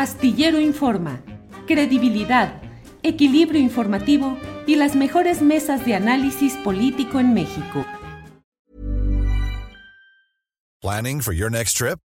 Astillero Informa, credibilidad, equilibrio informativo y las mejores mesas de análisis político en México. Planning for your next trip?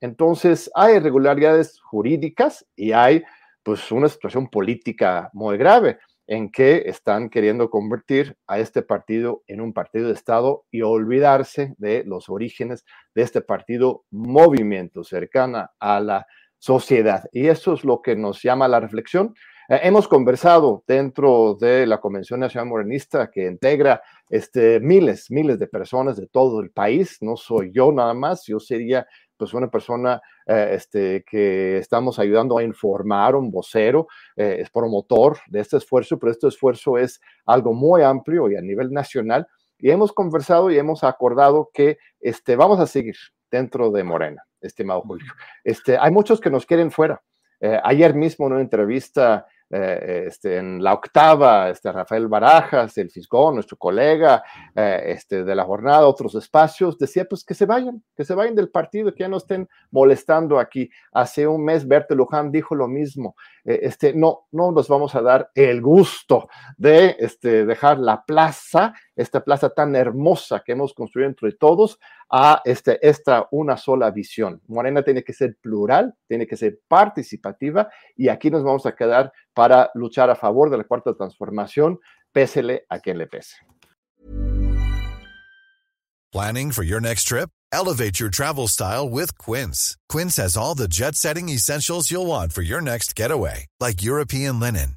Entonces, hay irregularidades jurídicas y hay pues una situación política muy grave en que están queriendo convertir a este partido en un partido de Estado y olvidarse de los orígenes de este partido movimiento cercana a la sociedad. Y eso es lo que nos llama la reflexión. Eh, hemos conversado dentro de la Convención Nacional Morenista que integra este, miles, miles de personas de todo el país. No soy yo nada más, yo sería pues una persona eh, este, que estamos ayudando a informar, un vocero, eh, es promotor de este esfuerzo, pero este esfuerzo es algo muy amplio y a nivel nacional. Y hemos conversado y hemos acordado que este, vamos a seguir dentro de Morena, estimado Julio. Este, hay muchos que nos quieren fuera. Eh, ayer mismo en una entrevista eh, este, en la octava, este, Rafael Barajas, el Fisgón, nuestro colega eh, este, de la jornada, otros espacios, decía pues que se vayan, que se vayan del partido, que ya no estén molestando aquí. Hace un mes Berta Luján dijo lo mismo, eh, este, no, no nos vamos a dar el gusto de este, dejar la plaza, esta plaza tan hermosa que hemos construido entre todos, a este, esta una sola visión. Morena tiene que ser plural, tiene que ser participativa y aquí nos vamos a quedar para luchar a favor de la cuarta transformación, pésele a quien le pese. Planning for your next trip? Elevate your travel style with Quince. Quince has all the jet-setting essentials you'll want for your next getaway, like European linen,